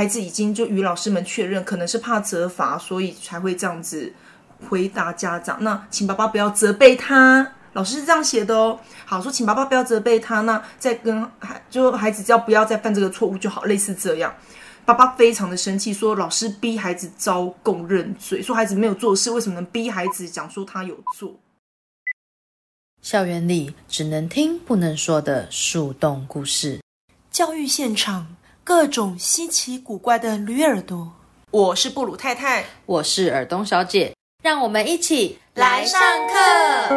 孩子已经就与老师们确认，可能是怕责罚，所以才会这样子回答家长。那请爸爸不要责备他，老师是这样写的哦。好，说请爸爸不要责备他，那再跟孩就孩子只要不要再犯这个错误就好，类似这样。爸爸非常的生气，说老师逼孩子招供认罪，说孩子没有做事，为什么能逼孩子讲说他有做？校园里只能听不能说的树洞故事，教育现场各种稀奇古怪的驴耳朵。我是布鲁太太，我是尔东小姐，让我们一起来上课。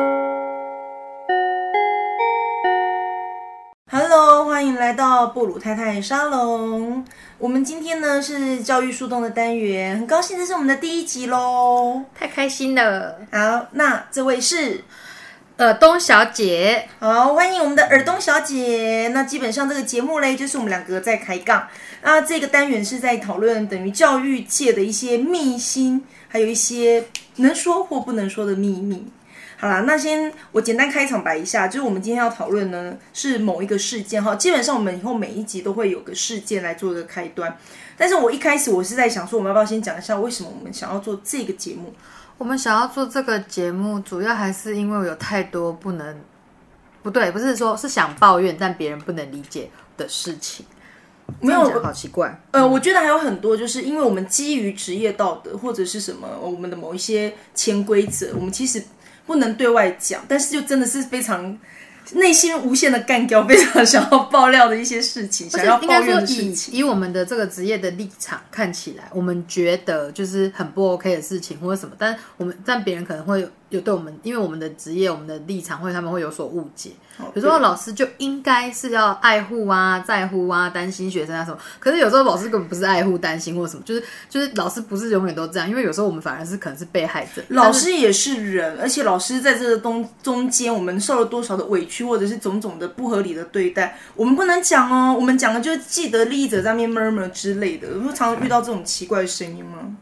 Hello，欢迎来到布鲁太太沙龙。我们今天呢是教育树洞的单元，很高兴这是我们的第一集喽。太开心了。好，那这位是尔东小姐，好，欢迎我们的尔东小姐。那基本上这个节目嘞，就是我们两个在开杠。那这个单元是在讨论等于教育界的一些秘辛，还有一些能说或不能说的秘密。好啦，那先我简单开场白一下，就是我们今天要讨论呢是某一个事件哈。基本上我们以后每一集都会有个事件来做一个开端。但是我一开始我是在想说，我们要不要先讲一下为什么我们想要做这个节目？我们想要做这个节目，主要还是因为有太多不能，不对，不是说是想抱怨，但别人不能理解的事情。没有好奇怪。呃，我觉得还有很多，就是因为我们基于职业道德或者是什么我们的某一些潜规则，我们其实不能对外讲，但是就真的是非常内心无限的干掉，非常想要爆料的一些事情，想要抱怨的事以情。以我们的这个职业的立场看起来，我们觉得就是很不 OK 的事情或者什么，但我们但别人可能会有有对我们，因为我们的职业、我们的立场，会他们会有所误解。比如说老师就应该是要爱护啊、在乎啊、担心学生啊什么，可是有时候老师根本不是爱护、担心或什么，就是就是老师不是永远都这样，因为有时候我们反而是可能是被害者。老师也是人，而且老师在这个中中间，我们受了多少的委屈，或者是种种的不合理的对待，我们不能讲哦。我们讲的就是既得利益者在那边 murmur 之类的，会常常遇到这种奇怪的声音吗？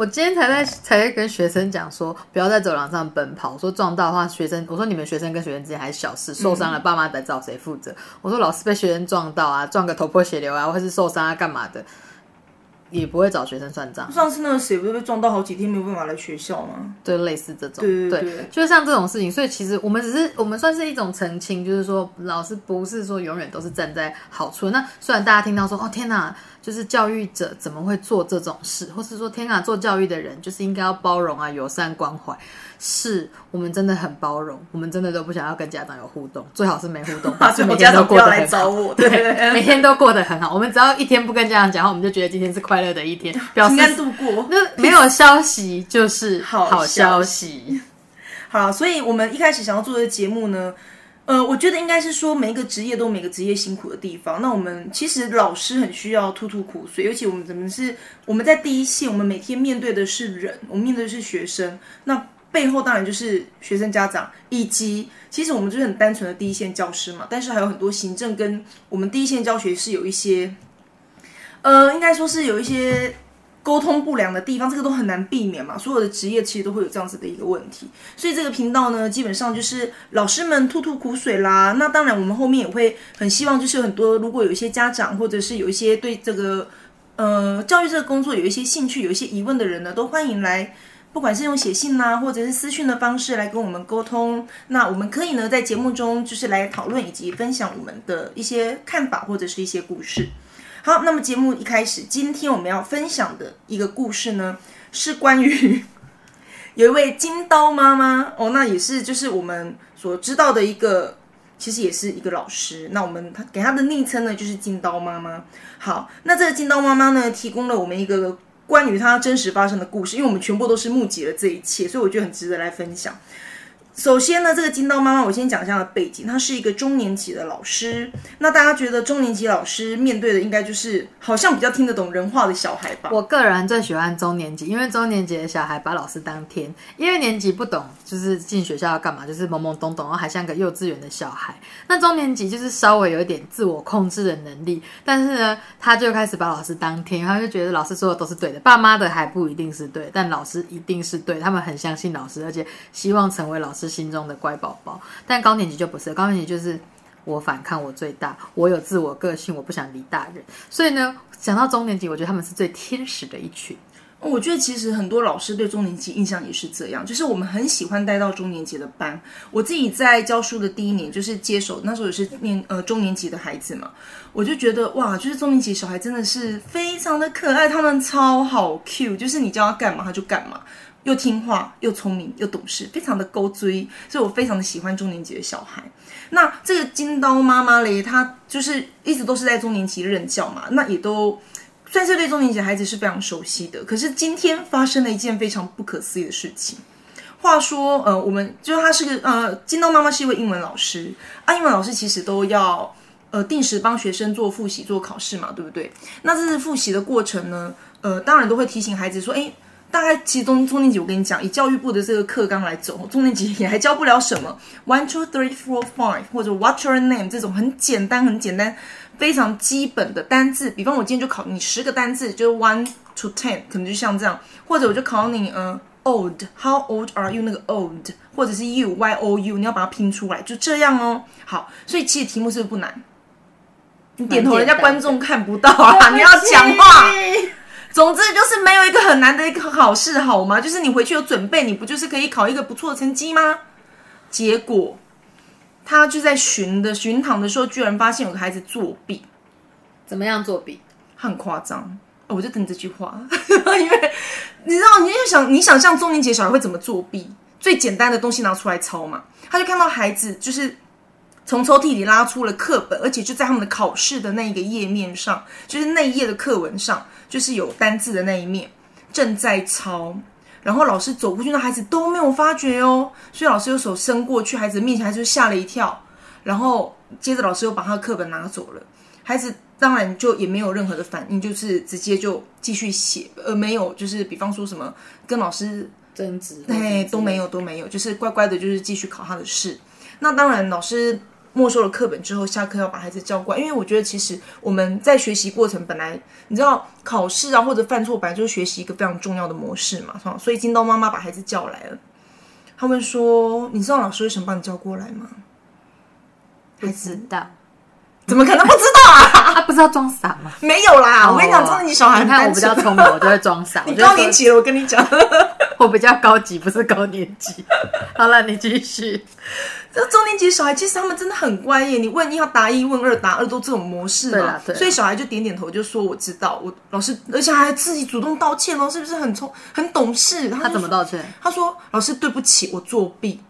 我今天才在才在跟学生讲说，不要在走廊上奔跑。我说撞到的话，学生我说你们学生跟学生之间还是小事，受伤了爸妈得找谁负责？我说老师被学生撞到啊，撞个头破血流啊，或是受伤啊，干嘛的，也不会找学生算账，上次那个谁不是被撞到好几天没有办法来学校吗？就类似这种。对对对就是像这种事情，所以其实我们只是我们算是一种澄清，就是说老师不是说永远都是站在好处。那虽然大家听到说哦天哪，就是教育者怎么会做这种事，或是说天哪，做教育的人就是应该要包容啊、友善关怀。是我们真的很包容，我们真的都不想要跟家长有互动，最好是没互动，但是每天都过得很家长不要来找好。我对对，每天都过得很好。我们只要一天不跟家长讲话，我们就觉得今天是快乐的一天，表示平安度过。那没有消息就是好消息。好，所以我们一开始想要做的节目呢，呃，我觉得应该是说每一个职业都有每个职业辛苦的地方。那我们其实老师很需要吐吐苦水，尤其我们怎么是我们在第一线，我们每天面对的是人，我们面对的是学生，那背后当然就是学生家长，以及其实我们就是很单纯的第一线教师嘛，但是还有很多行政跟我们第一线教学是有一些，呃，应该说是有一些。沟通不良的地方，这个都很难避免嘛。所有的职业其实都会有这样子的一个问题，所以这个频道呢，基本上就是老师们吐吐苦水啦。那当然，我们后面也会很希望，就是很多如果有一些家长，或者是有一些对这个呃教育这个工作有一些兴趣、有一些疑问的人呢，都欢迎来。不管是用写信呐、或者是私讯的方式来跟我们沟通，那我们可以呢在节目中就是来讨论以及分享我们的一些看法或者是一些故事。好，那么节目一开始，今天我们要分享的一个故事呢，是关于 有一位金刀妈妈哦，那也是就是我们所知道的一个，其实也是一个老师。那我们他给他的昵称呢，就是金刀妈妈。好，那这个金刀妈妈呢，提供了我们一个关于她真实发生的故事，因为我们全部都是目击了这一切，所以我觉得很值得来分享。首先呢，这个金刀妈妈，我先讲一下她的背景。她是一个中年级的老师。那大家觉得中年级老师面对的应该就是好像比较听得懂人话的小孩吧？我个人最喜欢中年级，因为中年级的小孩把老师当天，因为年级不懂，就是进学校要干嘛，就是懵懵懂懂，然后还像个幼稚园的小孩。那中年级就是稍微有一点自我控制的能力，但是呢，他就开始把老师当天，他就觉得老师说的都是对的，爸妈的还不一定是对，但老师一定是对，他们很相信老师，而且希望成为老师心中的乖宝宝。但高年级就不是，高年级就是。我反抗，我最大，我有自我个性，我不想理大人。所以呢，讲到中年级，我觉得他们是最天使的一群。我觉得其实很多老师对中年级印象也是这样，就是我们很喜欢带到中年级的班。我自己在教书的第一年，就是接手那时候也是念呃中年级的孩子嘛，我就觉得哇，就是中年级小孩真的是非常的可爱，他们超好 Q，就是你叫他干嘛他就干嘛，又听话又聪明又懂事，非常的勾追，所以我非常的喜欢中年级的小孩。那这个金刀妈妈嘞，她就是一直都是在中年级任教嘛，那也都。算是对中年级孩子是非常熟悉的，可是今天发生了一件非常不可思议的事情。话说，呃，我们就是她是个呃，金刀妈妈是一位英文老师，啊，英文老师其实都要呃定时帮学生做复习、做考试嘛，对不对？那这是复习的过程呢，呃，当然都会提醒孩子说，哎，大概其实中中年级，我跟你讲，以教育部的这个课纲来走，中年级也还教不了什么，one two three four five 或者 what's your name 这种很简单、很简单。非常基本的单字，比方我今天就考你十个单字，就是 one to ten，可能就像这样，或者我就考你，嗯，old，how old are you？那个 old，或者是 you，y o u，你要把它拼出来，就这样哦。好，所以其实题目是不是不难？你点头，人家观众看不到啊，你要讲话。总之就是没有一个很难的一个考试，好吗？就是你回去有准备，你不就是可以考一个不错的成绩吗？结果。他就在巡的巡堂的时候，居然发现有个孩子作弊。怎么样作弊？很夸张。我就等这句话，因为你知道，你就想，你想象中年级小孩会怎么作弊？最简单的东西拿出来抄嘛。他就看到孩子就是从抽屉里拉出了课本，而且就在他们的考试的那一个页面上，就是那一页的课文上，就是有单字的那一面正在抄。然后老师走过去，那孩子都没有发觉哦，所以老师用手伸过去，孩子面前，孩子就吓了一跳。然后接着老师又把他的课本拿走了，孩子当然就也没有任何的反应，就是直接就继续写，而没有就是比方说什么跟老师争执，哎都没有都没有，就是乖乖的，就是继续考他的试。那当然老师。没收了课本之后，下课要把孩子叫过来，因为我觉得其实我们在学习过程本来，你知道考试啊或者犯错本来就是学习一个非常重要的模式嘛，所以金刀妈妈把孩子叫来了，他们说：“你知道老师为什么把你叫过来吗？”不知道，怎么可能不知道啊？他不知道装傻吗？没有啦，我跟你讲，真的你小孩，你看我比较聪明，我就会装傻。你高年级了，我跟你讲，我比较高级，不是高年级。好了，你继续。这中年级小孩其实他们真的很乖耶，你问一要答一，问二答二，都这种模式嘛。所以小孩就点点头，就说我知道。我老师，而且还自己主动道歉哦，是不是很聪很懂事？他怎么道歉？他说：“老师对不起，我作弊。”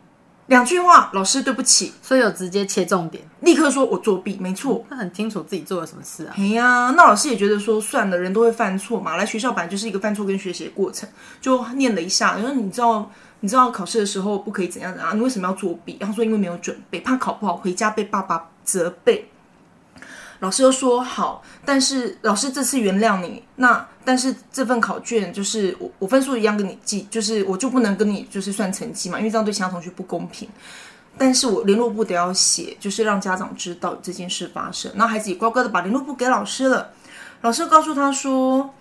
两句话，老师对不起，所以有直接切重点，立刻说我作弊，没错。他很清楚自己做了什么事啊。哎呀，那老师也觉得说算了，人都会犯错嘛，来学校本来就是一个犯错跟学习的过程，就念了一下，然后你知道。你知道考试的时候不可以怎样怎样？你为什么要作弊？然后说因为没有准备，怕考不好回家被爸爸责备。老师又说好，但是老师这次原谅你。那但是这份考卷就是我我分数一样跟你记，就是我就不能跟你就是算成绩嘛，因为这样对其他同学不公平。但是我联络部得要写，就是让家长知道这件事发生。那孩子也乖乖的把联络部给老师了。老师告诉他说，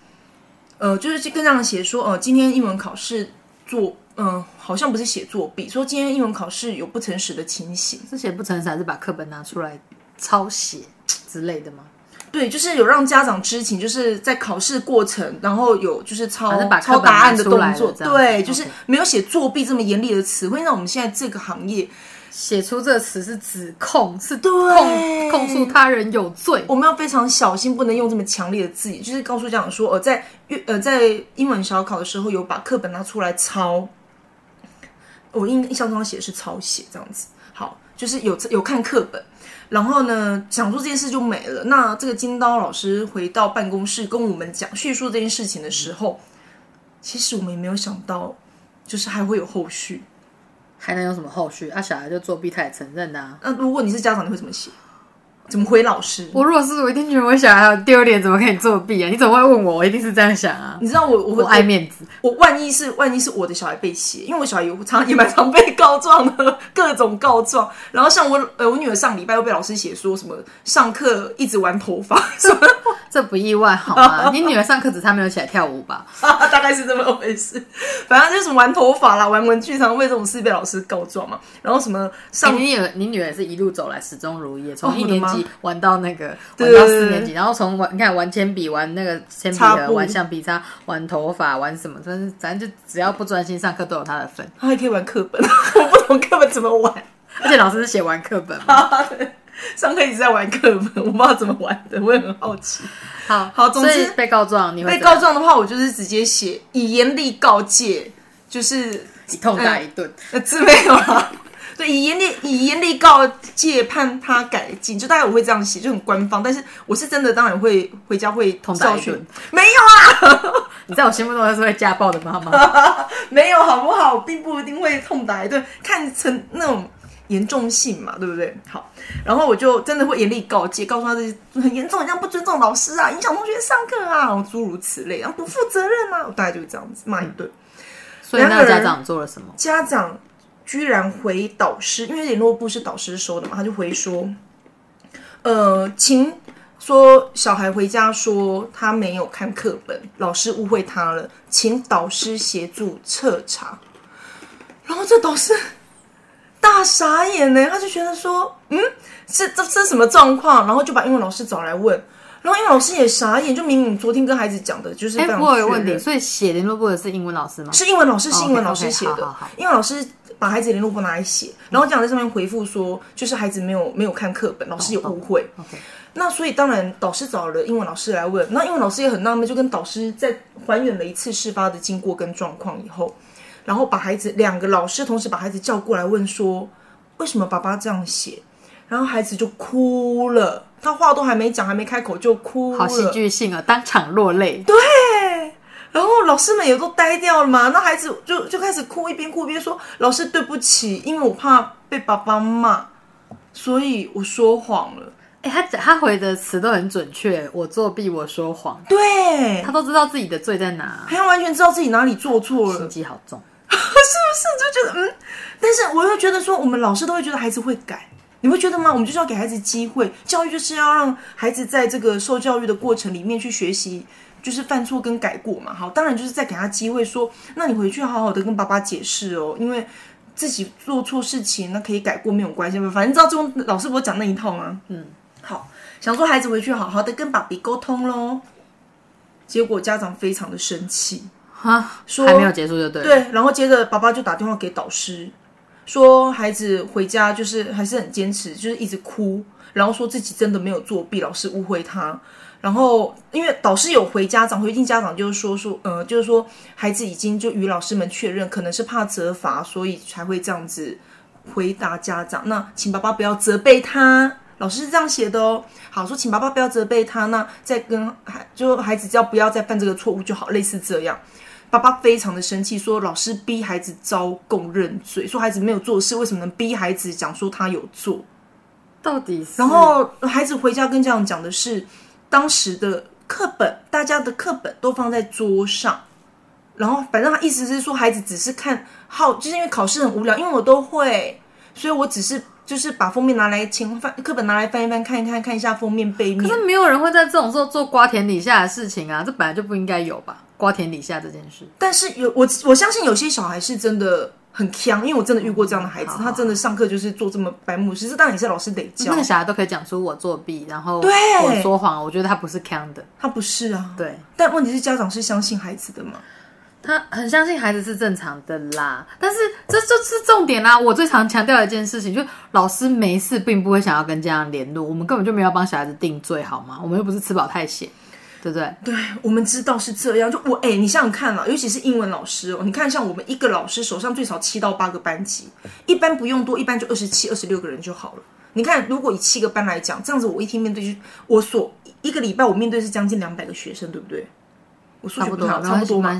呃，就是跟家长写说，呃，今天英文考试做。嗯，好像不是写作弊，说今天英文考试有不诚实的情形，是写不诚实还是把课本拿出来抄写之类的吗？对，就是有让家长知情，就是在考试过程，然后有就是抄抄答案的动作，对，就是没有写作弊这么严厉的词汇。那我们现在这个行业写出这个词是指控，是控控诉他人有罪，我们要非常小心，不能用这么强烈的字眼，就是告诉家长说，呃，在呃在英文小考的时候有把课本拿出来抄。我印印象中写的是抄写这样子，好，就是有有看课本，然后呢，想说这件事就没了。那这个金刀老师回到办公室跟我们讲叙述这件事情的时候，其实我们也没有想到，就是还会有后续，还能有什么后续？啊，小孩就作弊，他也承认呐。那如果你是家长，你会怎么写？怎么回老师？我如果是我一定觉得我小孩很丢脸，怎么可以作弊啊？你怎么会问我？我一定是这样想啊。你知道我我我爱面子，我万一是万一是我的小孩被写，因为我小孩有常也蛮常被告状的，各种告状。然后像我呃我女儿上礼拜又被老师写说什么上课一直玩头发 什么，这不意外好吗？你女儿上课只差没有起来跳舞吧？大概是这么回事。反正就是玩头发啦，玩文具，常为这种事被老师告状嘛。然后什么上、欸你女儿你女儿是一路走来始终如一，从一年级玩到那个玩到四年级，然后从玩你看玩铅笔、玩那个铅笔的、玩橡皮擦、玩头发、玩什么，反正反正就只要不专心上课都有他的份。他还可以玩课本，我不懂课本怎么玩。而且老师是写完课本嘛。上课一直在玩课本，我不知道怎么玩的，我也很好奇。好好总之被告状你会被告状的话，我就是直接写以严厉告诫，就是一痛打一顿。呃，字没有啦。对，以严厉以严厉告诫，判他改进，就大概我会这样写，就很官方。但是我是真的，当然会回家会痛打教训。没有啊，你在我心目中是会家暴的妈妈。没有，好不好？并不一定会痛打一顿，看成那种严重性嘛，对不对？好，然后我就真的会严厉告诫，告诉他这些很严重，你这样不尊重老师啊，影响同学上课啊，然后诸如此类，然后不负责任啊，我大概就是这样子骂一顿。所以那个家长做了什么？家长居然回导师，因为联络部是导师收的嘛，他就回说，呃，请说小孩回家说他没有看课本，老师误会他了，请导师协助彻查。然后这导师大傻眼呢，他就觉得说，嗯，是这这什么状况？然后就把英文老师找来问。然后英文老师也傻眼，就明明昨天跟孩子讲的，就是哎、非常不过有问题，所以写联络簿的是英文老师吗？是英文老师，是英文老师写的。好好好英文老师把孩子联络簿拿来写，然后家长在上面回复说，就是孩子没有没有看课本，老师有误会。那所以当然导师找了英文老师来问，那英文老师也很纳闷，就跟导师在还原了一次事发的经过跟状况以后，然后把孩子两个老师同时把孩子叫过来问说，为什么爸爸这样写？然后孩子就哭了，他话都还没讲，还没开口就哭了，好戏剧性啊，当场落泪。对，然后老师们也都呆掉了嘛，那孩子就就开始哭，一边哭一边说：“老师对不起，因为我怕被爸爸骂，所以我说谎了。哎、他他回的词都很准确，我作弊，我说谎”，对他，都知道自己的罪在哪，他完全知道自己哪里做错了，心机好重。是不是？就觉得嗯，但是我又觉得说，我们老师都会觉得孩子会改。你会觉得吗？我们就是要给孩子机会，教育就是要让孩子在这个受教育的过程里面去学习，就是犯错跟改过嘛。好，当然就是再给他机会说，那你回去好好的跟爸爸解释哦，因为自己做错事情，那可以改过没有关系嘛。反正知道这种老师不是讲那一套吗？嗯，好，想说孩子回去好好的跟爸比沟通喽。结果家长非常的生气，哈，说还没有结束就对。对，然后接着爸爸就打电话给导师，说孩子回家就是还是很坚持，就是一直哭，然后说自己真的没有作弊，老师误会他。然后因为导师有回家长，回进家长就是说说，呃，就是说孩子已经就与老师们确认，可能是怕责罚，所以才会这样子回答家长。那请爸爸不要责备他。老师是这样写的哦，好说，请爸爸不要责备他，那再跟孩就孩子只要不要再犯这个错误就好，类似这样。爸爸非常的生气，说老师逼孩子招供认罪，说孩子没有做事，为什么能逼孩子讲说他有做？到底是然后孩子回家跟家长讲的是，当时的课本，大家的课本都放在桌上，然后反正他意思是说，孩子只是看好，就是因为考试很无聊，因为我都会，所以我只是就是把封面拿来前翻课本拿来翻一翻，看一看，看一下封面背面。可是没有人会在这种时候做瓜田李下的事情啊，这本来就不应该有吧？瓜田李下这件事，但是有我我相信有些小孩是真的很强，因为我真的遇过这样的孩子，好好他真的上课就是做这么白目事，这当然也是老师得教那个，小孩都可以讲出我作弊，然后对我说谎，我觉得他不是坑的。他不是啊。对但问题是家长是相信孩子的嘛？他很相信孩子是正常的啦，但是这就是重点啦。我最常强调的一件事情，就是老师没事并不会想要跟家长联络，我们根本就没有帮小孩子定罪，好吗？我们又不是吃饱太闲，对不对？对，我们知道是这样。就我哎、你想想看啦，尤其是英文老师哦，你看像我们一个老师手上最少七到八个班级，一般不用多，一般就二十七、二十六个人就好了。你看，如果以七个班来讲，这样子我一天面对就我所一个礼拜我面对是将近两百个学生，对不对？我数学不好，差不多嘛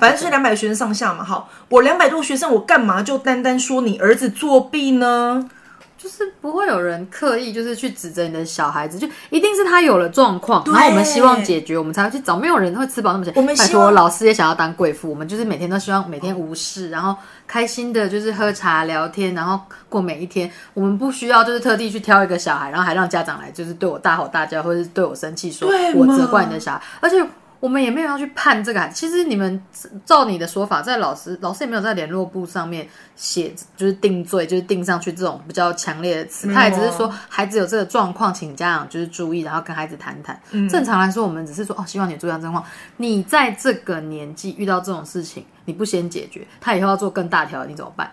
反正就是两百个学生上下嘛。好，我两百多个学生，我干嘛就单单说你儿子作弊呢？就是不会有人刻意就是去指责你的小孩子，就一定是他有了状况，然后我们希望解决，我们才会去找。没有人会吃饱那么闲。我们希望老师也想要当贵妇，我们就是每天都希望每天无事，然后开心的，就是喝茶聊天，然后过每一天。我们不需要就是特地去挑一个小孩，然后还让家长来就是对我大吼大叫，或者是对我生气，说我责怪你的小孩，而且。我们也没有要去判这个其实你们照你的说法，在老师老师也没有在联络簿上面写，就是定罪，就是定上去这种比较强烈的词。他也只是说孩子有这个状况，请家长就是注意，然后跟孩子谈谈。正常来说，我们只是说哦，希望你注意到状况。你在这个年纪遇到这种事情，你不先解决，他以后要做更大条，你怎么办？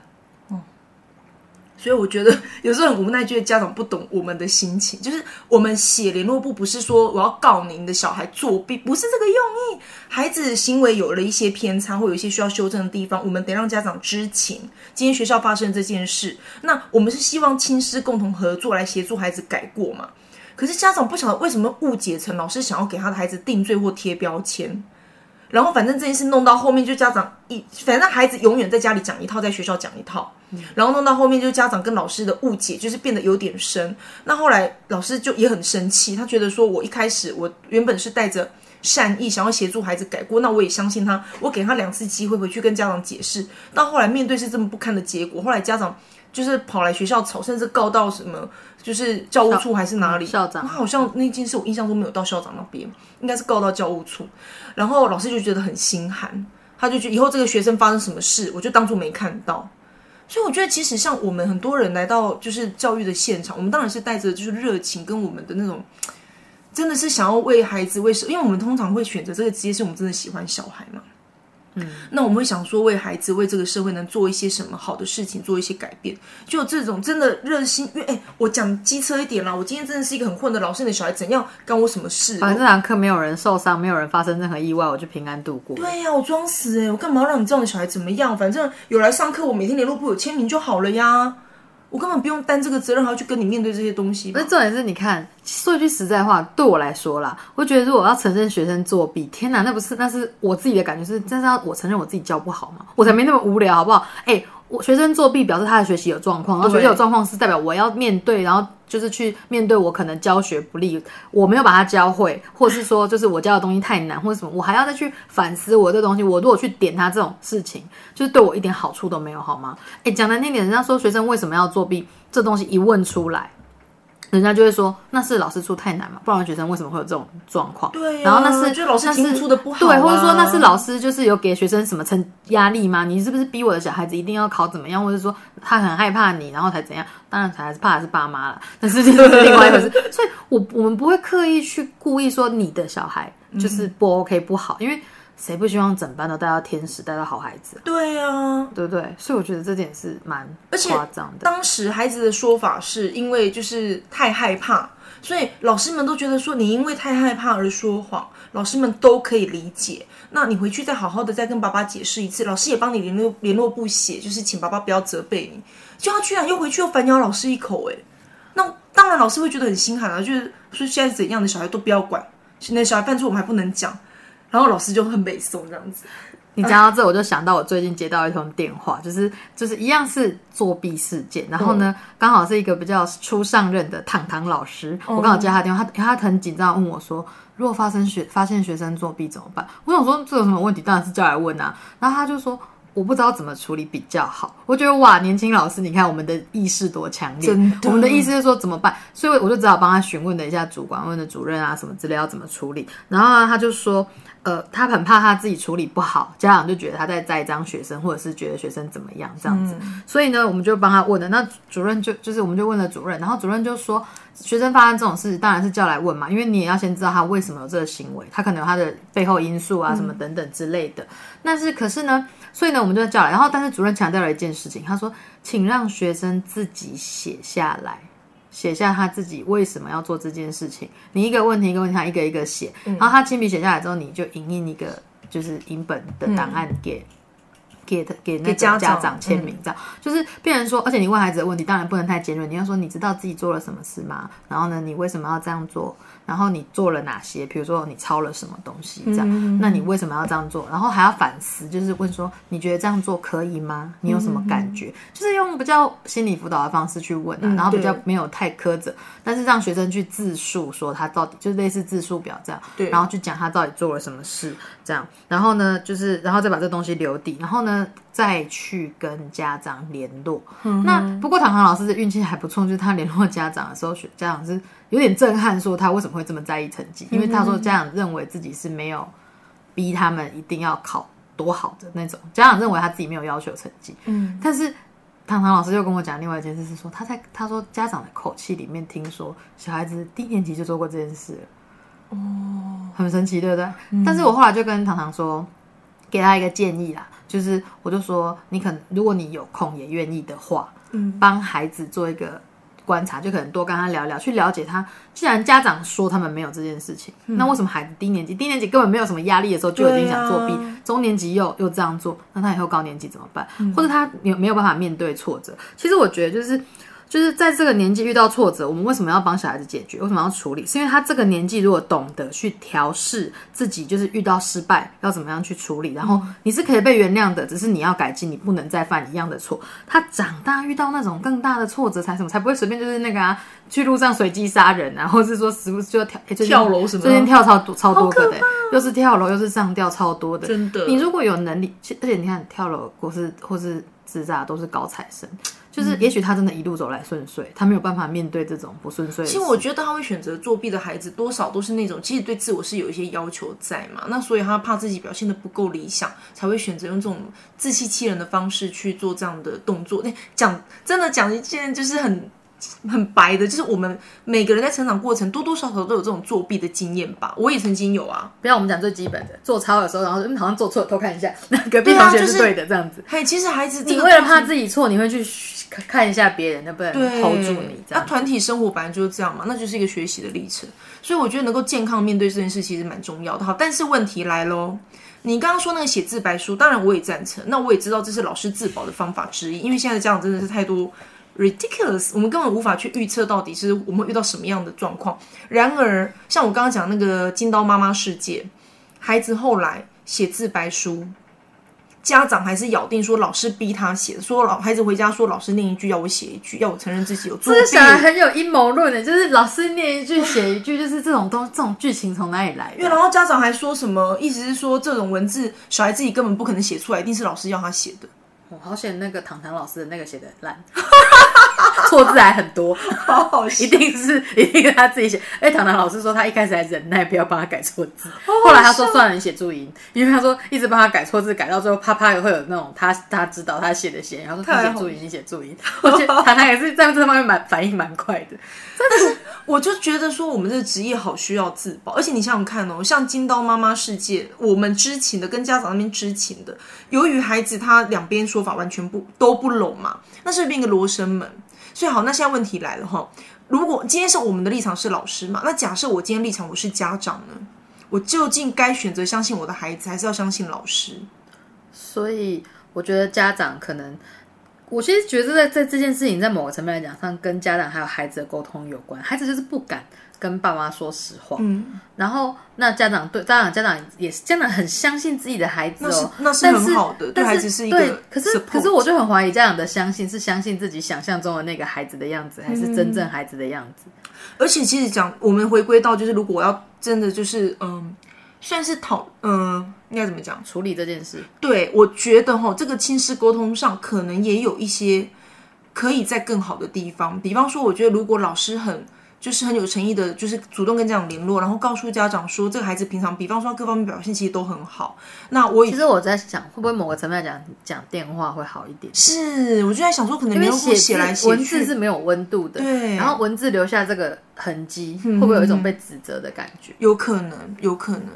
所以我觉得 有时候很无奈，觉得家长不懂我们的心情。就是我们写联络簿，不是说我要告您的小孩作弊，不是这个用意。孩子行为有了一些偏差，或有一些需要修正的地方，我们得让家长知情。今天学校发生这件事，那我们是希望亲师共同合作来协助孩子改过嘛？可是家长不晓得为什么误解成老师想要给他的孩子定罪或贴标签。然后反正这件事弄到后面，就家长一，反正孩子永远在家里讲一套，在学校讲一套，然后弄到后面，就家长跟老师的误解就是变得有点深。那后来老师就也很生气，他觉得说我一开始我原本是带着善意想要协助孩子改过，那我也相信他，我给他两次机会回去跟家长解释。到后来面对是这么不堪的结果，后来家长就是跑来学校吵，甚至告到什么就是教务处还是哪里校长那好像那件事我印象中没有到校长那边，应该是告到教务处。然后老师就觉得很心寒，他就觉得以后这个学生发生什么事，我就当做没看到。所以我觉得，其实像我们很多人来到就是教育的现场，我们当然是带着就是热情跟我们的那种，真的是想要为孩子为社，因为我们通常会选择这个职业，是我们真的喜欢小孩嘛。嗯，那我们会想说，为孩子、为这个社会能做一些什么好的事情，做一些改变。就有这种真的热心，因为哎，我讲机车一点啦，我今天真的是一个很混的老师，你的小孩怎样，干我什么事？反正这堂课没有人受伤，没有人发生任何意外，我就平安度过。对呀、我装死哎、我干嘛要让你这样的小孩怎么样？反正有来上课，我每天联络簿有签名就好了呀。我根本不用担这个责任，还要去跟你面对这些东西吧那。重点是，你看，说一句实在话，对我来说啦，我觉得如果要承认学生作弊，天哪，那不是那是我自己的感觉是，真是要我承认我自己教不好嘛？我才没那么无聊，好不好？哎、我学生作弊表示他的学习有状况，然后学习有状况是代表我要面对，然后就是去面对我可能教学不利，我没有把它教会，或是说就是我教的东西太难或者什么，我还要再去反思我这东西。我如果去点他这种事情，就是对我一点好处都没有，好吗？诶，讲难听点，人家说学生为什么要作弊，这东西一问出来。人家就会说那是老师出太难嘛，不然学生为什么会有这种状况？对啊然后那是就老师出的不好啊对，或者说那是老师就是有给学生什么成压力吗？你是不是逼我的小孩子一定要考怎么样，或者说他很害怕你，然后才怎样？当然还是怕的是爸妈了，但是这是另外一回事。所以我我们不会刻意去故意说你的小孩就是不 OK 不好，因为谁不希望整班都带到天使，带到好孩子，对呀、对不对？所以我觉得这点是蛮夸张的。当时孩子的说法是因为就是太害怕，所以老师们都觉得说你因为太害怕而说谎，老师们都可以理解。那你回去再好好的再跟爸爸解释一次，老师也帮你联络联络部写，就是请爸爸不要责备你。就他居然又回去又反咬老师一口、哎，那当然老师会觉得很心寒啊，就是说现在怎样的小孩都不要管，现在小孩犯错我们还不能讲，然后老师就很北宋这样子。你讲到这，我就想到我最近接到一通电话，就是就是一样是作弊事件，然后呢，刚好是一个比较初上任的糖糖老师，我刚好接他电话，他他很紧张地问我说，如果发生学发现学生作弊怎么办？我想说这有什么问题？当然是叫来问啊，然后他就说。我不知道怎么处理比较好，我觉得哇，年轻老师，你看我们的意识多强烈，我们的意思是说怎么办，所以我就只好帮他询问了一下主管，问了主任啊什么之类要怎么处理，然后啊他就说，呃，他很怕他自己处理不好，家长就觉得他在栽赃学生，或者是觉得学生怎么样这样子，所以呢，我们就帮他问了。那主任就就是我们就问了主任，然后主任就说，学生发生这种事，当然是叫来问嘛，因为你也要先知道他为什么有这个行为，他可能有他的背后因素啊什么等等之类的。但是可是呢，所以呢，我们就叫来，然后但是主任强调了一件事情，他说，请让学生自己写下来。写下他自己为什么要做这件事情，你一个问题一个问题，他一个一个写，然后他亲笔写下来之后，你就影印一个就是影本的档案给、给的给那个家长。签名，这样、就是变成说，而且你问孩子的问题，当然不能太尖锐，你要说你知道自己做了什么事吗？然后呢，你为什么要这样做？然后你做了哪些？比如说你抄了什么东西，这样，那你为什么要这样做？然后还要反思，就是问说你觉得这样做可以吗？你有什么感觉？就是用比较心理辅导的方式去问啊，然后比较没有太苛责，但是让学生去自述说他到底就是类似自述表这样，对然后去讲他到底做了什么事这样，然后呢就是然后再把这东西留底，然后呢再去跟家长联络。那不过唐唐老师的运气还不错，就是他联络家长的时候，学家长是有点震撼，说他为什么会这么在意成绩，因为他说家长认为自己是没有逼他们一定要考多好的那种，家长认为他自己没有要求成绩，嗯，但是唐唐老师又跟我讲另外一件事，是说他在他说家长的口气里面听说小孩子低年级就做过这件事，哦，很神奇，对不对？但是我后来就跟唐唐说，给他一个建议啦，就是我就说你可能如果你有空也愿意的话，嗯，帮孩子做一个。观察就可能多跟他聊聊，去了解他。既然家长说他们没有这件事情，那为什么孩子低年级低年级根本没有什么压力的时候就已经想作弊，啊中年级又又这样做，那他以后高年级怎么办？或者他有没有办法面对挫折？其实我觉得就是。就是在这个年纪遇到挫折，我们为什么要帮小孩子解决？为什么要处理？是因为他这个年纪如果懂得去调试自己，就是遇到失败要怎么样去处理，然后你是可以被原谅的，只是你要改进，你不能再犯一样的错。他长大遇到那种更大的挫折才什么，才不会随便就是那个啊，去路上随机杀人啊，或是说时不时就跳、诶最近跳楼什么的最近跳超多超多个的、又是跳楼又是上吊超多的，真的你如果有能力，而且你看跳楼或是或是自杀都是高材生，就是也许他真的一路走来顺遂，他没有办法面对这种不顺遂。其实我觉得他会选择作弊的孩子，多少都是那种其实对自我是有一些要求在嘛。那所以他怕自己表现的不够理想，才会选择用这种自欺欺人的方式去做这样的动作。那讲真的讲一件就是很。很白的，就是我们每个人在成长过程多多少少都有这种作弊的经验吧。我也曾经有啊。不要我们讲最基本的，做操的时候，然后嗯好像做错了，偷看一下，那隔壁同学是对的这样子。嘿，其实孩子你为了怕自己错，你会去看看一下别人能不能对 hold 住你这那。团体生活本来就是这样嘛，那就是一个学习的历程。所以我觉得能够健康面对这件事其实蛮重要的。好，但是问题来喽，你刚刚说那个写自白书，当然我也赞成，那我也知道这是老师自保的方法之一，因为现在的家长真的是太多 ridiculous，我们根本无法去预测到底是我们遇到什么样的状况。然而，像我刚刚讲那个金刀妈妈事件，孩子后来写自白书。家长还是咬定说老师逼他写，说老孩子回家说老师念一句要我写一句，要我承认自己有作弊这个。小孩很有阴谋论的，就是老师念一句写一句，就是这种东这种剧情从哪里来的？然后家长还说什么，意思是说这种文字小孩自己根本不可能写出来，一定是老师要他写的。我好险，那个唐唐老师的那个写的烂，错字还很多，好好一定是 一定是他自己写。哎，唐唐老师说他一开始还忍耐，不要帮他改错字，后来他说算了，你写注音，因为他说一直帮他改错字，改到最后啪啪也会有那种他他知道他写的写，然后说你写注音，你写注音。我觉得唐唐也是在这方面蛮反应蛮快的。我就觉得说我们这个职业好需要自保，而且你想想看哦，像金刀妈妈世界，我们知情的跟家长那边知情的，由于孩子他两边说法完全不都不拢嘛，那是不是变个罗生门？最好，那现在问题来了哈，如果今天是我们的立场是老师嘛，那假设我今天立场我是家长呢，我究竟该选择相信我的孩子，还是要相信老师？所以我觉得家长可能，我其实觉得在在这件事情，在某个层面来讲上，跟家长还有孩子的沟通有关。孩子就是不敢跟爸妈说实话，嗯，然后那家长对家长家长也是家长很相信自己的孩子那是哦，那是很好的，对孩子是一个对，可是可是我就很怀疑家长的相信是相信自己想象中的那个孩子的样子，还是真正孩子的样子？而且其实讲，我们回归到就是，如果我要真的就是嗯，算是讨嗯，应该怎么讲？处理这件事，对我觉得哈，这个亲师沟通上可能也有一些可以在更好的地方。比方说，我觉得如果老师很就是很有诚意的，就是主动跟家长联络，然后告诉家长说，这个孩子平常，比方说各方面表现其实都很好。那我其实我在想，会不会某个层面讲讲电话会好一点？是，我就在想说，可能因为联络簿写写来写去字是没有温度的，对然后文字留下这个痕迹，会不会有一种被指责的感觉？有可能，有可能。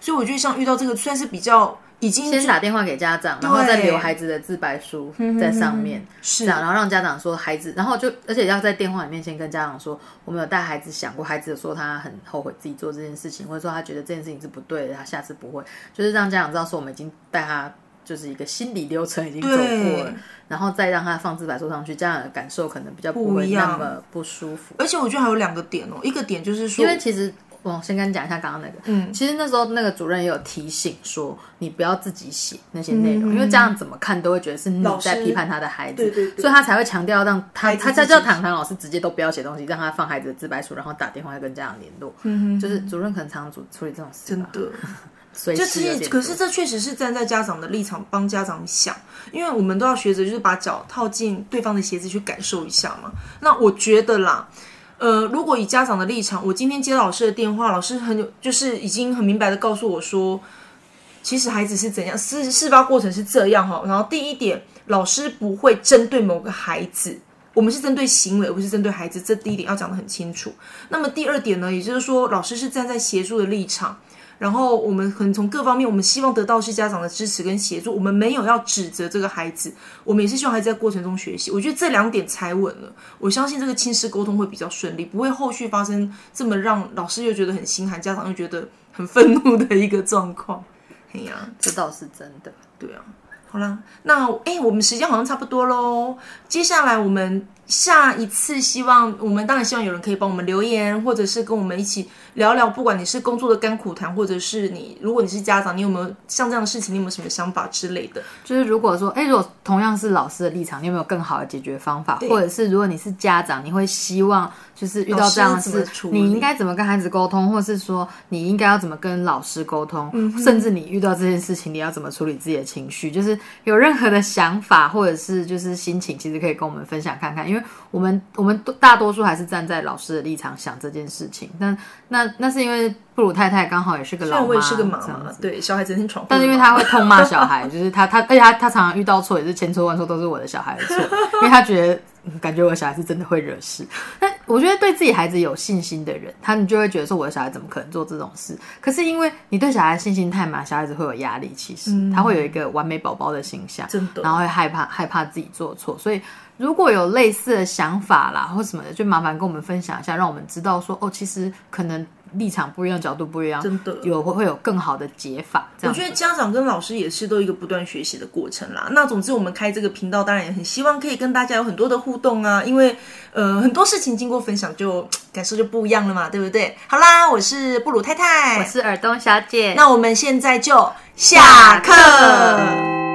所以我觉得像遇到这个，算是比较已经先打电话给家长，然后再留孩子的自白书在上面，是。这样，然后让家长说孩子，然后就而且要在电话里面先跟家长说，我们有带孩子想过，孩子说他很后悔自己做这件事情，或者说他觉得这件事情是不对的，他下次不会，就是让家长知道说我们已经带他就是一个心理流程已经走过了，然后再让他放自白书上去，家长的感受可能比较不会那么不舒服。而且我觉得还有两个点哦，一个点就是说，因为其实我先跟你讲一下刚刚那个，嗯，其实那时候那个主任也有提醒说，你不要自己写那些内容，因为家长怎么看都会觉得是你在批判他的孩子，对对对。所以他才会强调让他他才叫堂堂老师直接都不要写东西，让他放孩子的自白书，然后打电话跟家长联络，嗯就是主任可能常常处处理这种事吧，真的。所以就其实，可是这确实是站在家长的立场帮家长想，因为我们都要学着就是把脚套进对方的鞋子去感受一下嘛。那我觉得啦，呃，如果以家长的立场，我今天接老师的电话，老师很有就是已经很明白的告诉我说，其实孩子是怎样，事事发过程是这样哈。然后第一点，老师不会针对某个孩子。我们是针对行为，而不是针对孩子，这第一点要讲的很清楚。那么第二点呢，也就是说，老师是站在协助的立场，然后我们可能从各方面，我们希望得到是家长的支持跟协助，我们没有要指责这个孩子，我们也是希望孩子在过程中学习。我觉得这两点才稳了，我相信这个亲师沟通会比较顺利，不会后续发生这么让老师又觉得很心寒，家长又觉得很愤怒的一个状况。哎呀，这倒是真的。对啊，好啦，那哎，我们时间好像差不多喽。接下来我们下一次希望，我们当然希望有人可以帮我们留言，或者是跟我们一起聊聊，不管你是工作的甘苦谈，或者是你，如果你是家长，你有没有像这样的事情，你有没有什么想法之类的？就是如果说，哎，如果同样是老师的立场，你有没有更好的解决方法？或者是如果你是家长，你会希望就是遇到这样的事，你应该怎么跟孩子沟通，或是说你应该要怎么跟老师沟通？甚至你遇到这件事情，你要怎么处理自己的情绪？就是有任何的想法或者是就是心情，其实可以跟我们分享看看，因为我们我们大多数还是站在老师的立场想这件事情。但那那是因为布鲁太太刚好也是个老妈，我也是个妈妈，对，小孩整天闯祸，但是因为他会痛骂小孩，就是他他，而且他他常常遇到错也是千错万错都是我的小孩的错，因为他觉得、嗯、感觉我的小孩是真的会惹事。但我觉得对自己孩子有信心的人，他们就会觉得说我的小孩怎么可能做这种事？可是因为你对小孩信心太满，小孩子会有压力，其实、他会有一个完美宝宝的形象，真的，然后会害怕害怕自己做错，所以。如果有类似的想法啦，或什么的，就麻烦跟我们分享一下，让我们知道说，哦，其实可能立场不一样，角度不一样，真的有会会有更好的解法。我觉得家长跟老师也是都一个不断学习的过程啦。那总之，我们开这个频道，当然也很希望可以跟大家有很多的互动啊，因为呃很多事情经过分享就感受就不一样了嘛，对不对？好啦，我是布鲁太太，我是尔东小姐，那我们现在就下课。